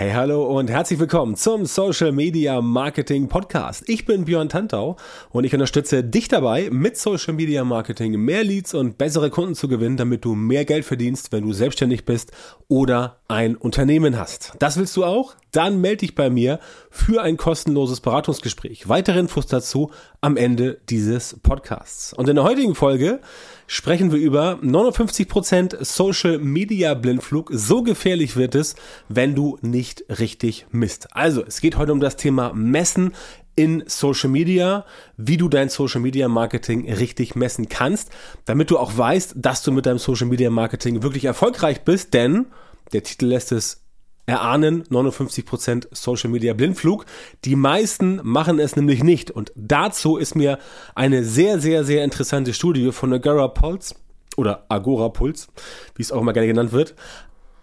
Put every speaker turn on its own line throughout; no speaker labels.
Hey, hallo und herzlich willkommen zum Social Media Marketing Podcast. Ich bin Björn Tantau und ich unterstütze dich dabei, mit Social Media Marketing mehr Leads und bessere Kunden zu gewinnen, damit du mehr Geld verdienst, wenn du selbstständig bist oder ein Unternehmen hast. Das willst du auch? Dann melde dich bei mir für ein kostenloses Beratungsgespräch. Weitere Infos dazu am Ende dieses Podcasts. Und in der heutigen Folge sprechen wir über 59% Social Media Blindflug. So gefährlich wird es, wenn du nicht richtig misst. Also, es geht heute um das Thema Messen in Social Media, wie du dein Social Media Marketing richtig messen kannst, damit du auch weißt, dass du mit deinem Social Media Marketing wirklich erfolgreich bist, denn der Titel lässt es erahnen 59% Social Media Blindflug. Die meisten machen es nämlich nicht. Und dazu ist mir eine sehr, sehr, sehr interessante Studie von Agora Pulse oder Agora Pulse, wie es auch immer gerne genannt wird,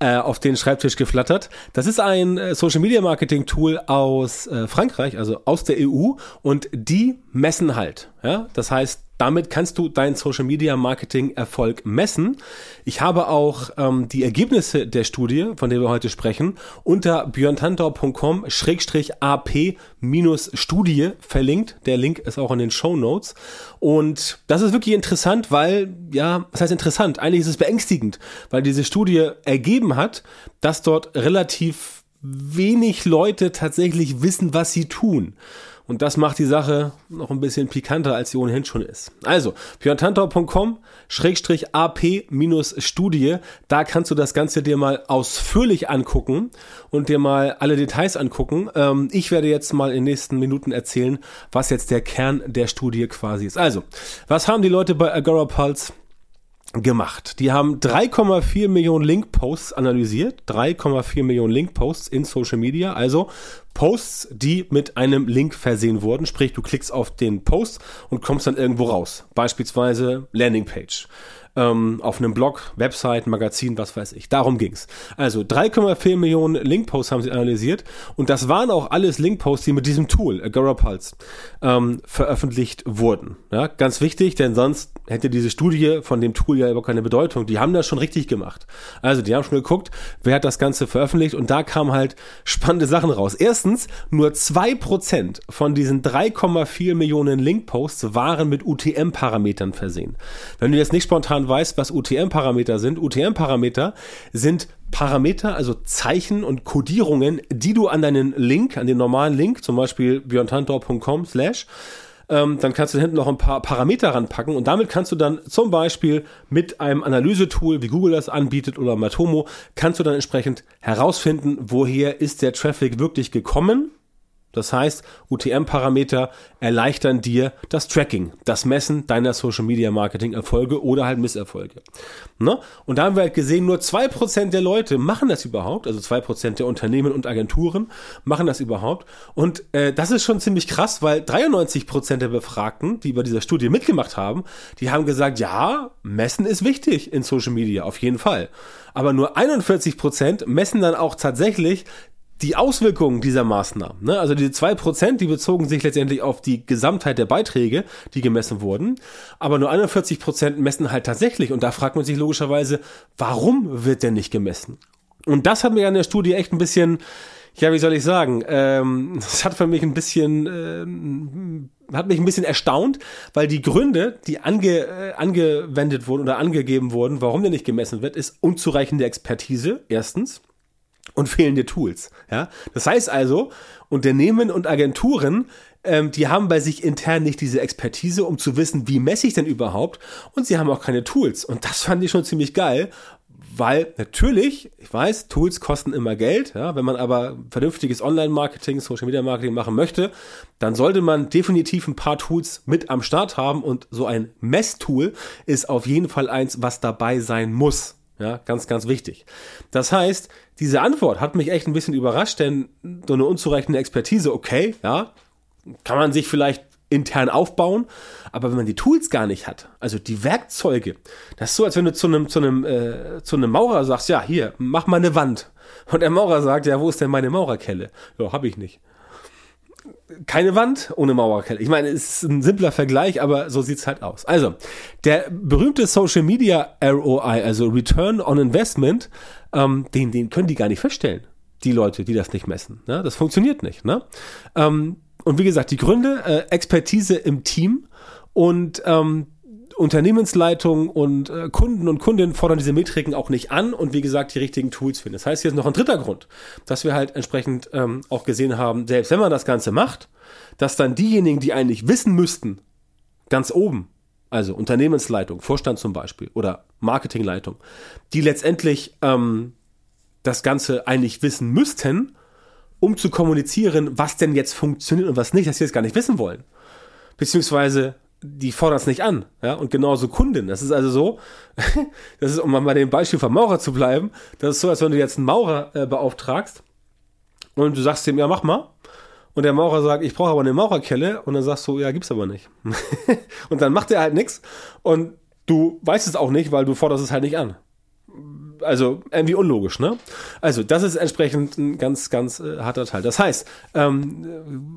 äh, auf den Schreibtisch geflattert. Das ist ein äh, Social Media Marketing Tool aus äh, Frankreich, also aus der EU und die messen halt. Ja? Das heißt, damit kannst du deinen Social Media Marketing Erfolg messen. Ich habe auch ähm, die Ergebnisse der Studie, von der wir heute sprechen, unter björntantau.com-ap-studie verlinkt. Der Link ist auch in den Show Notes. Und das ist wirklich interessant, weil, ja, was heißt interessant? Eigentlich ist es beängstigend, weil diese Studie ergeben hat, dass dort relativ wenig Leute tatsächlich wissen, was sie tun. Und das macht die Sache noch ein bisschen pikanter, als sie ohnehin schon ist. Also, Schrägstrich AP-Studie, da kannst du das Ganze dir mal ausführlich angucken und dir mal alle Details angucken. Ähm, ich werde jetzt mal in den nächsten Minuten erzählen, was jetzt der Kern der Studie quasi ist. Also, was haben die Leute bei Agora Pulse gemacht. Die haben 3,4 Millionen Link-Posts analysiert, 3,4 Millionen Link-Posts in Social Media, also Posts, die mit einem Link versehen wurden, sprich du klickst auf den Post und kommst dann irgendwo raus, beispielsweise Landingpage ähm, auf einem Blog, Website, Magazin, was weiß ich. Darum ging's. Also 3,4 Millionen Linkposts haben sie analysiert und das waren auch alles Linkposts, die mit diesem Tool, Agora Pulse, ähm, veröffentlicht wurden. Ja, ganz wichtig, denn sonst hätte diese Studie von dem Tool ja überhaupt keine Bedeutung. Die haben das schon richtig gemacht. Also die haben schon geguckt, wer hat das Ganze veröffentlicht und da kamen halt spannende Sachen raus. Erstens, nur zwei Prozent von diesen 3,4 Millionen Linkposts waren mit UTM-Parametern versehen. Wenn du jetzt nicht spontan weißt, was UTM-Parameter sind, UTM-Parameter sind Parameter, also Zeichen und Codierungen, die du an deinen Link, an den normalen Link, zum Beispiel björntantor.com slash, ähm, dann kannst du hinten noch ein paar Parameter ranpacken und damit kannst du dann zum Beispiel mit einem Analysetool, wie Google das anbietet oder Matomo, kannst du dann entsprechend herausfinden, woher ist der Traffic wirklich gekommen das heißt, UTM-Parameter erleichtern dir das Tracking, das Messen deiner Social Media Marketing Erfolge oder halt Misserfolge. Ne? Und da haben wir halt gesehen, nur zwei Prozent der Leute machen das überhaupt, also zwei Prozent der Unternehmen und Agenturen machen das überhaupt. Und äh, das ist schon ziemlich krass, weil 93% der Befragten, die bei dieser Studie mitgemacht haben, die haben gesagt, ja, Messen ist wichtig in Social Media, auf jeden Fall. Aber nur 41% messen dann auch tatsächlich die Auswirkungen dieser Maßnahmen, ne? also diese zwei Prozent, die bezogen sich letztendlich auf die Gesamtheit der Beiträge, die gemessen wurden, aber nur 41 Prozent messen halt tatsächlich und da fragt man sich logischerweise, warum wird denn nicht gemessen? Und das hat mir an der Studie echt ein bisschen, ja, wie soll ich sagen, ähm, das hat für mich ein bisschen, ähm, hat mich ein bisschen erstaunt, weil die Gründe, die ange, äh, angewendet wurden oder angegeben wurden, warum der nicht gemessen wird, ist unzureichende Expertise, erstens und fehlende Tools. Ja? Das heißt also, Unternehmen und Agenturen, ähm, die haben bei sich intern nicht diese Expertise, um zu wissen, wie messe ich denn überhaupt, und sie haben auch keine Tools. Und das fand ich schon ziemlich geil, weil natürlich, ich weiß, Tools kosten immer Geld, ja, wenn man aber vernünftiges Online-Marketing, Social-Media-Marketing machen möchte, dann sollte man definitiv ein paar Tools mit am Start haben und so ein Messtool ist auf jeden Fall eins, was dabei sein muss. Ja, ganz, ganz wichtig. Das heißt, diese Antwort hat mich echt ein bisschen überrascht, denn so eine unzureichende Expertise, okay, ja, kann man sich vielleicht intern aufbauen, aber wenn man die Tools gar nicht hat, also die Werkzeuge, das ist so, als wenn du zu einem, zu einem, äh, zu einem Maurer sagst, ja, hier, mach mal eine Wand. Und der Maurer sagt, ja, wo ist denn meine Maurerkelle? Ja, hab ich nicht keine Wand ohne Mauerkelle. Ich meine, es ist ein simpler Vergleich, aber so sieht's halt aus. Also, der berühmte Social Media ROI, also Return on Investment, ähm, den, den können die gar nicht feststellen. die Leute, die das nicht messen. Ne? Das funktioniert nicht. Ne? Ähm, und wie gesagt, die Gründe, äh, Expertise im Team und ähm, Unternehmensleitung und äh, Kunden und Kundinnen fordern diese Metriken auch nicht an und wie gesagt die richtigen Tools finden. Das heißt, hier ist noch ein dritter Grund, dass wir halt entsprechend ähm, auch gesehen haben, selbst wenn man das Ganze macht, dass dann diejenigen, die eigentlich wissen müssten, ganz oben, also Unternehmensleitung, Vorstand zum Beispiel oder Marketingleitung, die letztendlich ähm, das Ganze eigentlich wissen müssten, um zu kommunizieren, was denn jetzt funktioniert und was nicht, dass sie es gar nicht wissen wollen. Beziehungsweise die fordern es nicht an, ja, und genauso Kunden. Das ist also so, das ist, um mal bei dem Beispiel vom Maurer zu bleiben, das ist so, als wenn du jetzt einen Maurer äh, beauftragst und du sagst ihm, ja, mach mal. Und der Maurer sagt, ich brauche aber eine Maurerkelle. Und dann sagst du, ja, gibt's aber nicht. und dann macht er halt nichts. Und du weißt es auch nicht, weil du forderst es halt nicht an also irgendwie unlogisch, ne? Also, das ist entsprechend ein ganz, ganz äh, harter Teil. Das heißt, ähm,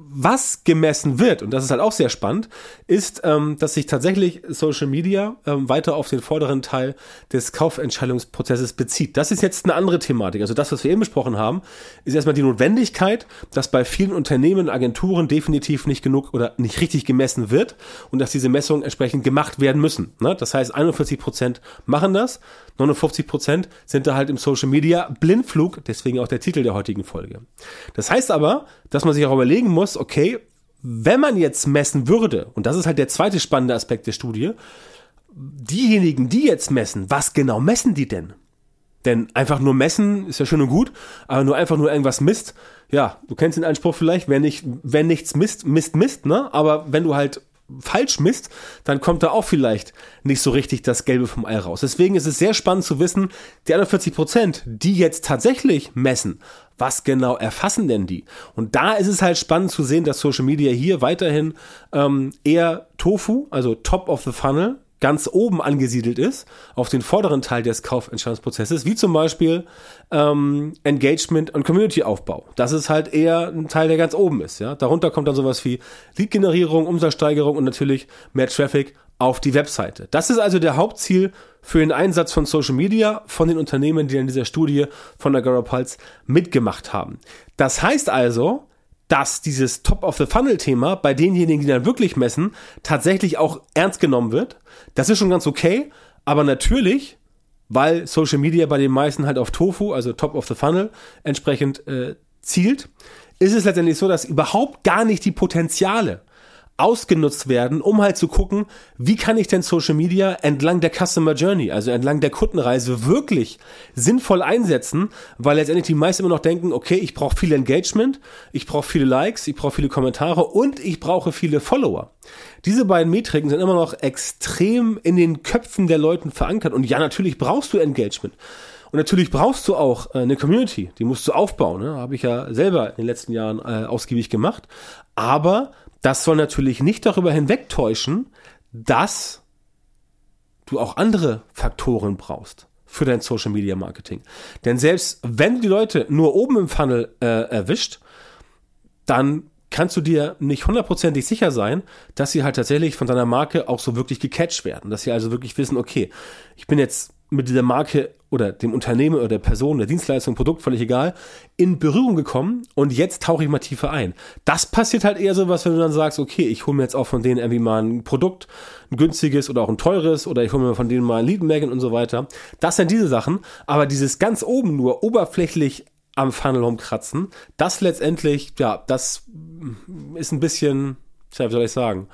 was gemessen wird, und das ist halt auch sehr spannend, ist, ähm, dass sich tatsächlich Social Media ähm, weiter auf den vorderen Teil des Kaufentscheidungsprozesses bezieht. Das ist jetzt eine andere Thematik. Also das, was wir eben besprochen haben, ist erstmal die Notwendigkeit, dass bei vielen Unternehmen, Agenturen definitiv nicht genug oder nicht richtig gemessen wird und dass diese Messungen entsprechend gemacht werden müssen. Ne? Das heißt, 41 Prozent machen das, 59 Prozent sind da halt im Social Media Blindflug, deswegen auch der Titel der heutigen Folge. Das heißt aber, dass man sich auch überlegen muss, okay, wenn man jetzt messen würde, und das ist halt der zweite spannende Aspekt der Studie, diejenigen, die jetzt messen, was genau messen die denn? Denn einfach nur messen ist ja schön und gut, aber nur einfach nur irgendwas misst, ja, du kennst den Einspruch vielleicht, wer nicht, wenn nichts misst, misst, misst, ne? Aber wenn du halt falsch misst, dann kommt da auch vielleicht nicht so richtig das Gelbe vom Ei raus. Deswegen ist es sehr spannend zu wissen, die 41 Prozent, die jetzt tatsächlich messen, was genau erfassen denn die? Und da ist es halt spannend zu sehen, dass Social Media hier weiterhin ähm, eher Tofu, also Top of the Funnel, ganz oben angesiedelt ist, auf den vorderen Teil des Kaufentscheidungsprozesses, wie zum Beispiel ähm, Engagement und Community-Aufbau. Das ist halt eher ein Teil, der ganz oben ist. Ja? Darunter kommt dann sowas wie Lead-Generierung, Umsatzsteigerung und natürlich mehr Traffic auf die Webseite. Das ist also der Hauptziel für den Einsatz von Social Media von den Unternehmen, die in dieser Studie von Agora Pulse mitgemacht haben. Das heißt also, dass dieses Top-of-the-Funnel-Thema bei denjenigen, die dann wirklich messen, tatsächlich auch ernst genommen wird. Das ist schon ganz okay, aber natürlich, weil Social Media bei den meisten halt auf Tofu, also Top of the Funnel, entsprechend äh, zielt, ist es letztendlich so, dass überhaupt gar nicht die Potenziale ausgenutzt werden, um halt zu gucken, wie kann ich denn Social Media entlang der Customer Journey, also entlang der Kundenreise wirklich sinnvoll einsetzen, weil letztendlich die meisten immer noch denken, okay, ich brauche viel Engagement, ich brauche viele Likes, ich brauche viele Kommentare und ich brauche viele Follower. Diese beiden Metriken sind immer noch extrem in den Köpfen der Leuten verankert und ja, natürlich brauchst du Engagement. Und natürlich brauchst du auch äh, eine Community, die musst du aufbauen. Ne? Habe ich ja selber in den letzten Jahren äh, ausgiebig gemacht. Aber das soll natürlich nicht darüber hinwegtäuschen, dass du auch andere Faktoren brauchst für dein Social Media Marketing. Denn selbst wenn du die Leute nur oben im Funnel äh, erwischt, dann kannst du dir nicht hundertprozentig sicher sein, dass sie halt tatsächlich von deiner Marke auch so wirklich gecatcht werden. Dass sie also wirklich wissen, okay, ich bin jetzt mit dieser Marke oder dem Unternehmen oder der Person, der Dienstleistung, Produkt, völlig egal, in Berührung gekommen und jetzt tauche ich mal tiefer ein. Das passiert halt eher so was, wenn du dann sagst, okay, ich hole mir jetzt auch von denen irgendwie mal ein Produkt, ein günstiges oder auch ein teures oder ich hole mir von denen mal ein Lead Magazine und so weiter. Das sind diese Sachen, aber dieses ganz oben nur oberflächlich am Funnel rumkratzen, das letztendlich, ja, das ist ein bisschen Tja, wie soll ich sagen?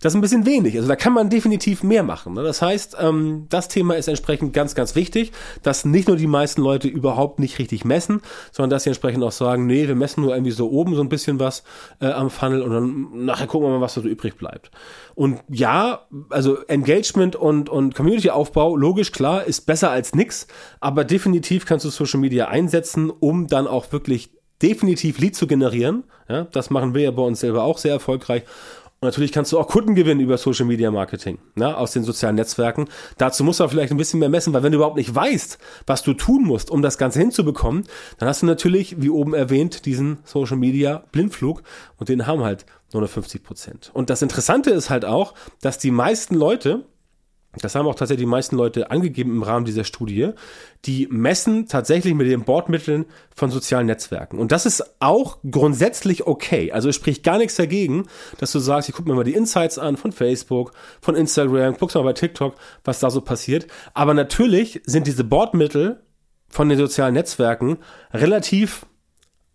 Das ist ein bisschen wenig. Also da kann man definitiv mehr machen. Ne? Das heißt, ähm, das Thema ist entsprechend ganz, ganz wichtig, dass nicht nur die meisten Leute überhaupt nicht richtig messen, sondern dass sie entsprechend auch sagen, nee, wir messen nur irgendwie so oben so ein bisschen was äh, am Funnel und dann nachher gucken wir mal, was so übrig bleibt. Und ja, also Engagement und, und Community-Aufbau, logisch, klar, ist besser als nix, aber definitiv kannst du Social Media einsetzen, um dann auch wirklich definitiv Lead zu generieren. Ja, das machen wir ja bei uns selber auch sehr erfolgreich. Und natürlich kannst du auch Kunden gewinnen über Social Media Marketing, ne, aus den sozialen Netzwerken. Dazu musst du vielleicht ein bisschen mehr messen, weil wenn du überhaupt nicht weißt, was du tun musst, um das Ganze hinzubekommen, dann hast du natürlich, wie oben erwähnt, diesen Social Media Blindflug und den haben halt nur noch 50 Prozent. Und das Interessante ist halt auch, dass die meisten Leute, das haben auch tatsächlich die meisten Leute angegeben im Rahmen dieser Studie, die messen tatsächlich mit den Bordmitteln von sozialen Netzwerken. Und das ist auch grundsätzlich okay. Also es spricht gar nichts dagegen, dass du sagst, ich gucke mir mal die Insights an von Facebook, von Instagram, guckst mal bei TikTok, was da so passiert. Aber natürlich sind diese Bordmittel von den sozialen Netzwerken relativ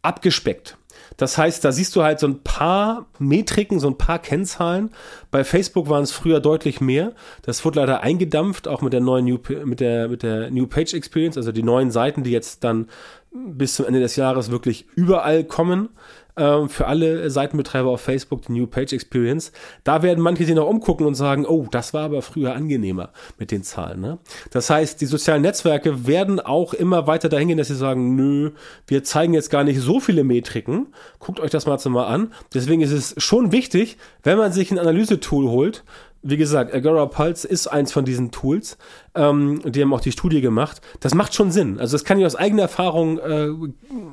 abgespeckt. Das heißt, da siehst du halt so ein paar Metriken, so ein paar Kennzahlen. Bei Facebook waren es früher deutlich mehr. Das wurde leider eingedampft, auch mit der neuen New, mit der, mit der New Page Experience, also die neuen Seiten, die jetzt dann bis zum Ende des Jahres wirklich überall kommen ähm, für alle Seitenbetreiber auf Facebook, die New Page Experience. Da werden manche sich noch umgucken und sagen, oh, das war aber früher angenehmer mit den Zahlen. Ne? Das heißt, die sozialen Netzwerke werden auch immer weiter dahin gehen, dass sie sagen, nö, wir zeigen jetzt gar nicht so viele Metriken. Guckt euch das mal, mal an. Deswegen ist es schon wichtig, wenn man sich ein Analysetool holt, wie gesagt, Agora Pulse ist eins von diesen Tools. Ähm, die haben auch die Studie gemacht. Das macht schon Sinn. Also das kann ich aus eigener Erfahrung äh,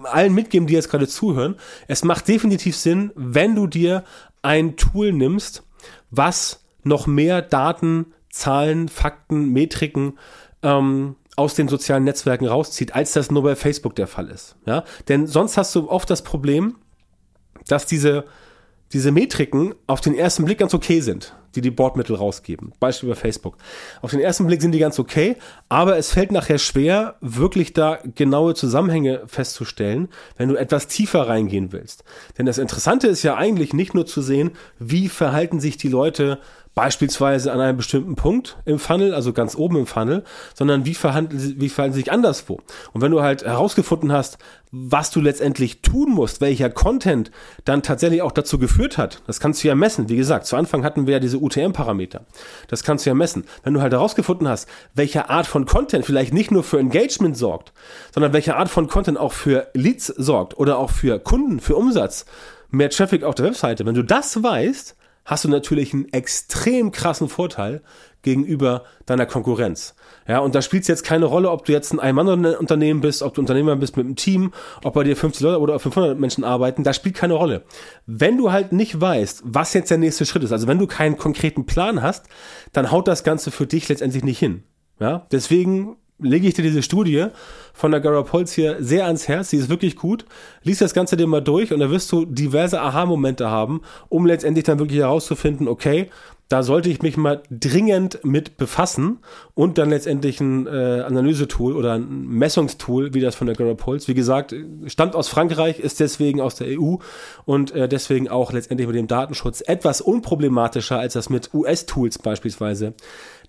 allen mitgeben, die jetzt gerade zuhören. Es macht definitiv Sinn, wenn du dir ein Tool nimmst, was noch mehr Daten, Zahlen, Fakten, Metriken ähm, aus den sozialen Netzwerken rauszieht, als das nur bei Facebook der Fall ist. Ja? Denn sonst hast du oft das Problem, dass diese, diese Metriken auf den ersten Blick ganz okay sind die die Bordmittel rausgeben. Beispiel bei Facebook. Auf den ersten Blick sind die ganz okay, aber es fällt nachher schwer, wirklich da genaue Zusammenhänge festzustellen, wenn du etwas tiefer reingehen willst. Denn das Interessante ist ja eigentlich nicht nur zu sehen, wie verhalten sich die Leute beispielsweise an einem bestimmten Punkt im Funnel, also ganz oben im Funnel, sondern wie verhandeln, wie verhalten sie sich anderswo. Und wenn du halt herausgefunden hast, was du letztendlich tun musst, welcher Content dann tatsächlich auch dazu geführt hat, das kannst du ja messen. Wie gesagt, zu Anfang hatten wir ja diese UTM-Parameter. Das kannst du ja messen. Wenn du halt herausgefunden hast, welche Art von Content vielleicht nicht nur für Engagement sorgt, sondern welche Art von Content auch für Leads sorgt oder auch für Kunden, für Umsatz, mehr Traffic auf der Webseite, wenn du das weißt, hast du natürlich einen extrem krassen Vorteil gegenüber deiner Konkurrenz. Ja, und da spielt es jetzt keine Rolle, ob du jetzt ein Ein-Mann-Unternehmen bist, ob du Unternehmer bist mit einem Team, ob bei dir 50 Leute oder 500 Menschen arbeiten, das spielt keine Rolle. Wenn du halt nicht weißt, was jetzt der nächste Schritt ist, also wenn du keinen konkreten Plan hast, dann haut das Ganze für dich letztendlich nicht hin. Ja, deswegen lege ich dir diese Studie von der Gara Polz hier sehr ans Herz. Sie ist wirklich gut. Lies das Ganze dir mal durch und da wirst du diverse Aha-Momente haben, um letztendlich dann wirklich herauszufinden, okay, da sollte ich mich mal dringend mit befassen und dann letztendlich ein äh, Analysetool oder ein Messungstool, wie das von der Garapulse. Wie gesagt, stammt aus Frankreich, ist deswegen aus der EU und äh, deswegen auch letztendlich mit dem Datenschutz etwas unproblematischer als das mit US-Tools beispielsweise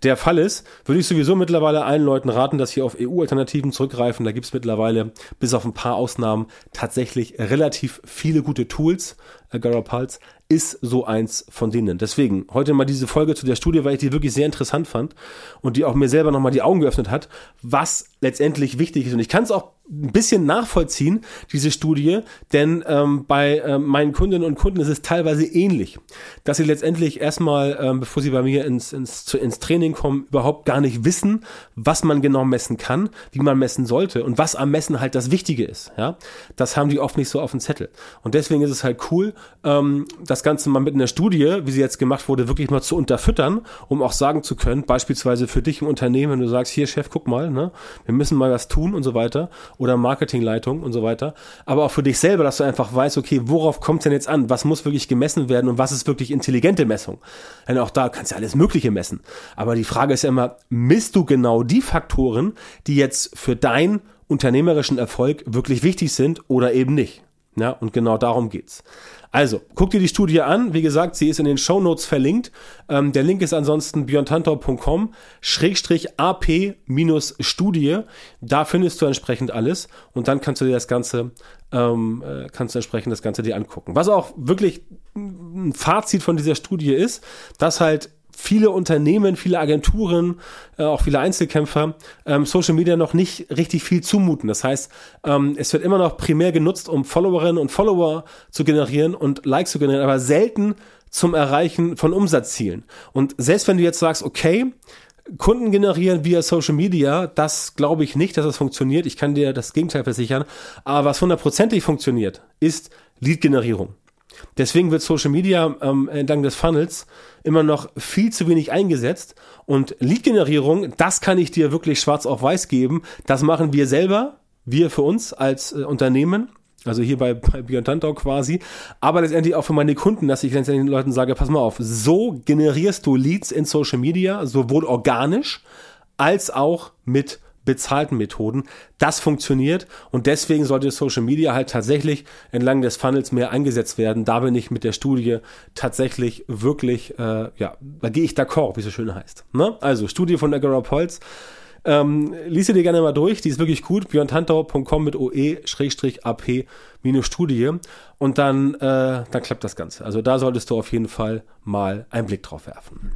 der Fall ist, würde ich sowieso mittlerweile allen Leuten raten, dass sie auf EU-Alternativen zurückgreifen. Da gibt es mittlerweile, bis auf ein paar Ausnahmen, tatsächlich relativ viele gute Tools. Äh, Garapulse ist so eins von denen. Deswegen heute mal diese Folge zu der Studie, weil ich die wirklich sehr interessant fand und die auch mir selber nochmal die Augen geöffnet hat, was letztendlich wichtig ist. Und ich kann es auch ein bisschen nachvollziehen, diese Studie, denn ähm, bei ähm, meinen Kundinnen und Kunden ist es teilweise ähnlich, dass sie letztendlich erstmal, ähm, bevor sie bei mir ins, ins, ins Training kommen, überhaupt gar nicht wissen, was man genau messen kann, wie man messen sollte und was am Messen halt das Wichtige ist. Ja, Das haben die oft nicht so auf dem Zettel. Und deswegen ist es halt cool, ähm, das Ganze mal mit einer Studie, wie sie jetzt gemacht wurde, wirklich mal zu unterfüttern, um auch sagen zu können, beispielsweise für dich im Unternehmen, wenn du sagst, hier Chef, guck mal, ne, wir müssen mal was tun und so weiter oder Marketingleitung und so weiter. Aber auch für dich selber, dass du einfach weißt, okay, worauf kommt denn jetzt an? Was muss wirklich gemessen werden und was ist wirklich intelligente Messung? Denn auch da kannst du alles Mögliche messen. Aber die Frage ist ja immer, misst du genau die Faktoren, die jetzt für deinen unternehmerischen Erfolg wirklich wichtig sind oder eben nicht? Ja, und genau darum geht's. Also, guck dir die Studie an. Wie gesagt, sie ist in den Show Notes verlinkt. Ähm, der Link ist ansonsten björntantor.com schrägstrich AP-Studie. Da findest du entsprechend alles und dann kannst du dir das Ganze, ähm, äh, kannst du entsprechend das Ganze dir angucken. Was auch wirklich ein Fazit von dieser Studie ist, dass halt viele Unternehmen, viele Agenturen, äh, auch viele Einzelkämpfer ähm, Social Media noch nicht richtig viel zumuten. Das heißt, ähm, es wird immer noch primär genutzt, um Followerinnen und Follower zu generieren und Likes zu generieren, aber selten zum Erreichen von Umsatzzielen. Und selbst wenn du jetzt sagst, okay, Kunden generieren via Social Media, das glaube ich nicht, dass das funktioniert. Ich kann dir das Gegenteil versichern. Aber was hundertprozentig funktioniert, ist Lead-Generierung. Deswegen wird Social Media ähm, entlang des Funnels immer noch viel zu wenig eingesetzt. Und Lead-Generierung, das kann ich dir wirklich schwarz auf weiß geben. Das machen wir selber, wir für uns als äh, Unternehmen. Also hier bei, bei Björn Tantau quasi, aber letztendlich auch für meine Kunden, dass ich letztendlich den Leuten sage, pass mal auf, so generierst du Leads in Social Media, sowohl organisch als auch mit bezahlten Methoden. Das funktioniert und deswegen sollte Social Media halt tatsächlich entlang des Funnels mehr eingesetzt werden. Da bin ich mit der Studie tatsächlich wirklich, äh, ja, da gehe ich d'accord, wie es so schön heißt. Ne? Also Studie von Agora Polz. Ähm, lies sie dir gerne mal durch, die ist wirklich gut. björntantau.com mit OE-AP-Studie und dann, äh, dann klappt das Ganze. Also da solltest du auf jeden Fall mal einen Blick drauf werfen.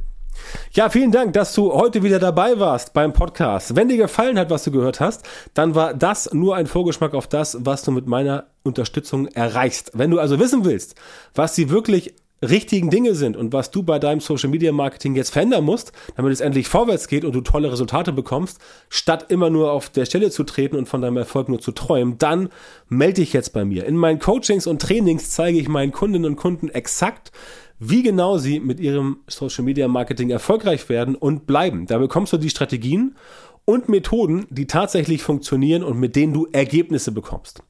Ja, vielen Dank, dass du heute wieder dabei warst beim Podcast. Wenn dir gefallen hat, was du gehört hast, dann war das nur ein Vorgeschmack auf das, was du mit meiner Unterstützung erreichst. Wenn du also wissen willst, was die wirklich richtigen Dinge sind und was du bei deinem Social Media Marketing jetzt verändern musst, damit es endlich vorwärts geht und du tolle Resultate bekommst, statt immer nur auf der Stelle zu treten und von deinem Erfolg nur zu träumen, dann melde dich jetzt bei mir. In meinen Coachings und Trainings zeige ich meinen Kundinnen und Kunden exakt, wie genau sie mit ihrem Social Media Marketing erfolgreich werden und bleiben. Da bekommst du die Strategien und Methoden, die tatsächlich funktionieren und mit denen du Ergebnisse bekommst.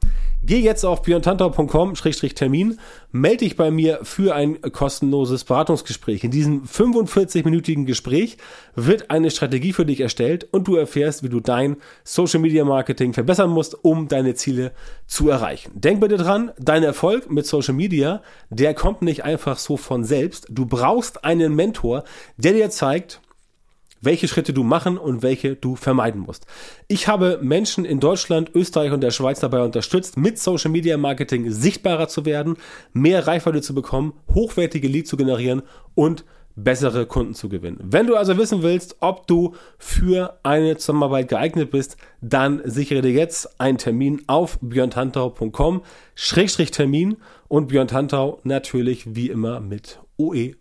Geh jetzt auf björntantau.com-termin, melde dich bei mir für ein kostenloses Beratungsgespräch. In diesem 45-minütigen Gespräch wird eine Strategie für dich erstellt und du erfährst, wie du dein Social Media Marketing verbessern musst, um deine Ziele zu erreichen. Denk bitte dran, dein Erfolg mit Social Media, der kommt nicht einfach so von selbst. Du brauchst einen Mentor, der dir zeigt, welche Schritte du machen und welche du vermeiden musst. Ich habe Menschen in Deutschland, Österreich und der Schweiz dabei unterstützt, mit Social Media Marketing sichtbarer zu werden, mehr Reichweite zu bekommen, hochwertige Leads zu generieren und bessere Kunden zu gewinnen. Wenn du also wissen willst, ob du für eine Zusammenarbeit geeignet bist, dann sichere dir jetzt einen Termin auf björntantau.com Schrägstrich Termin und Björn Tantau natürlich wie immer mit OE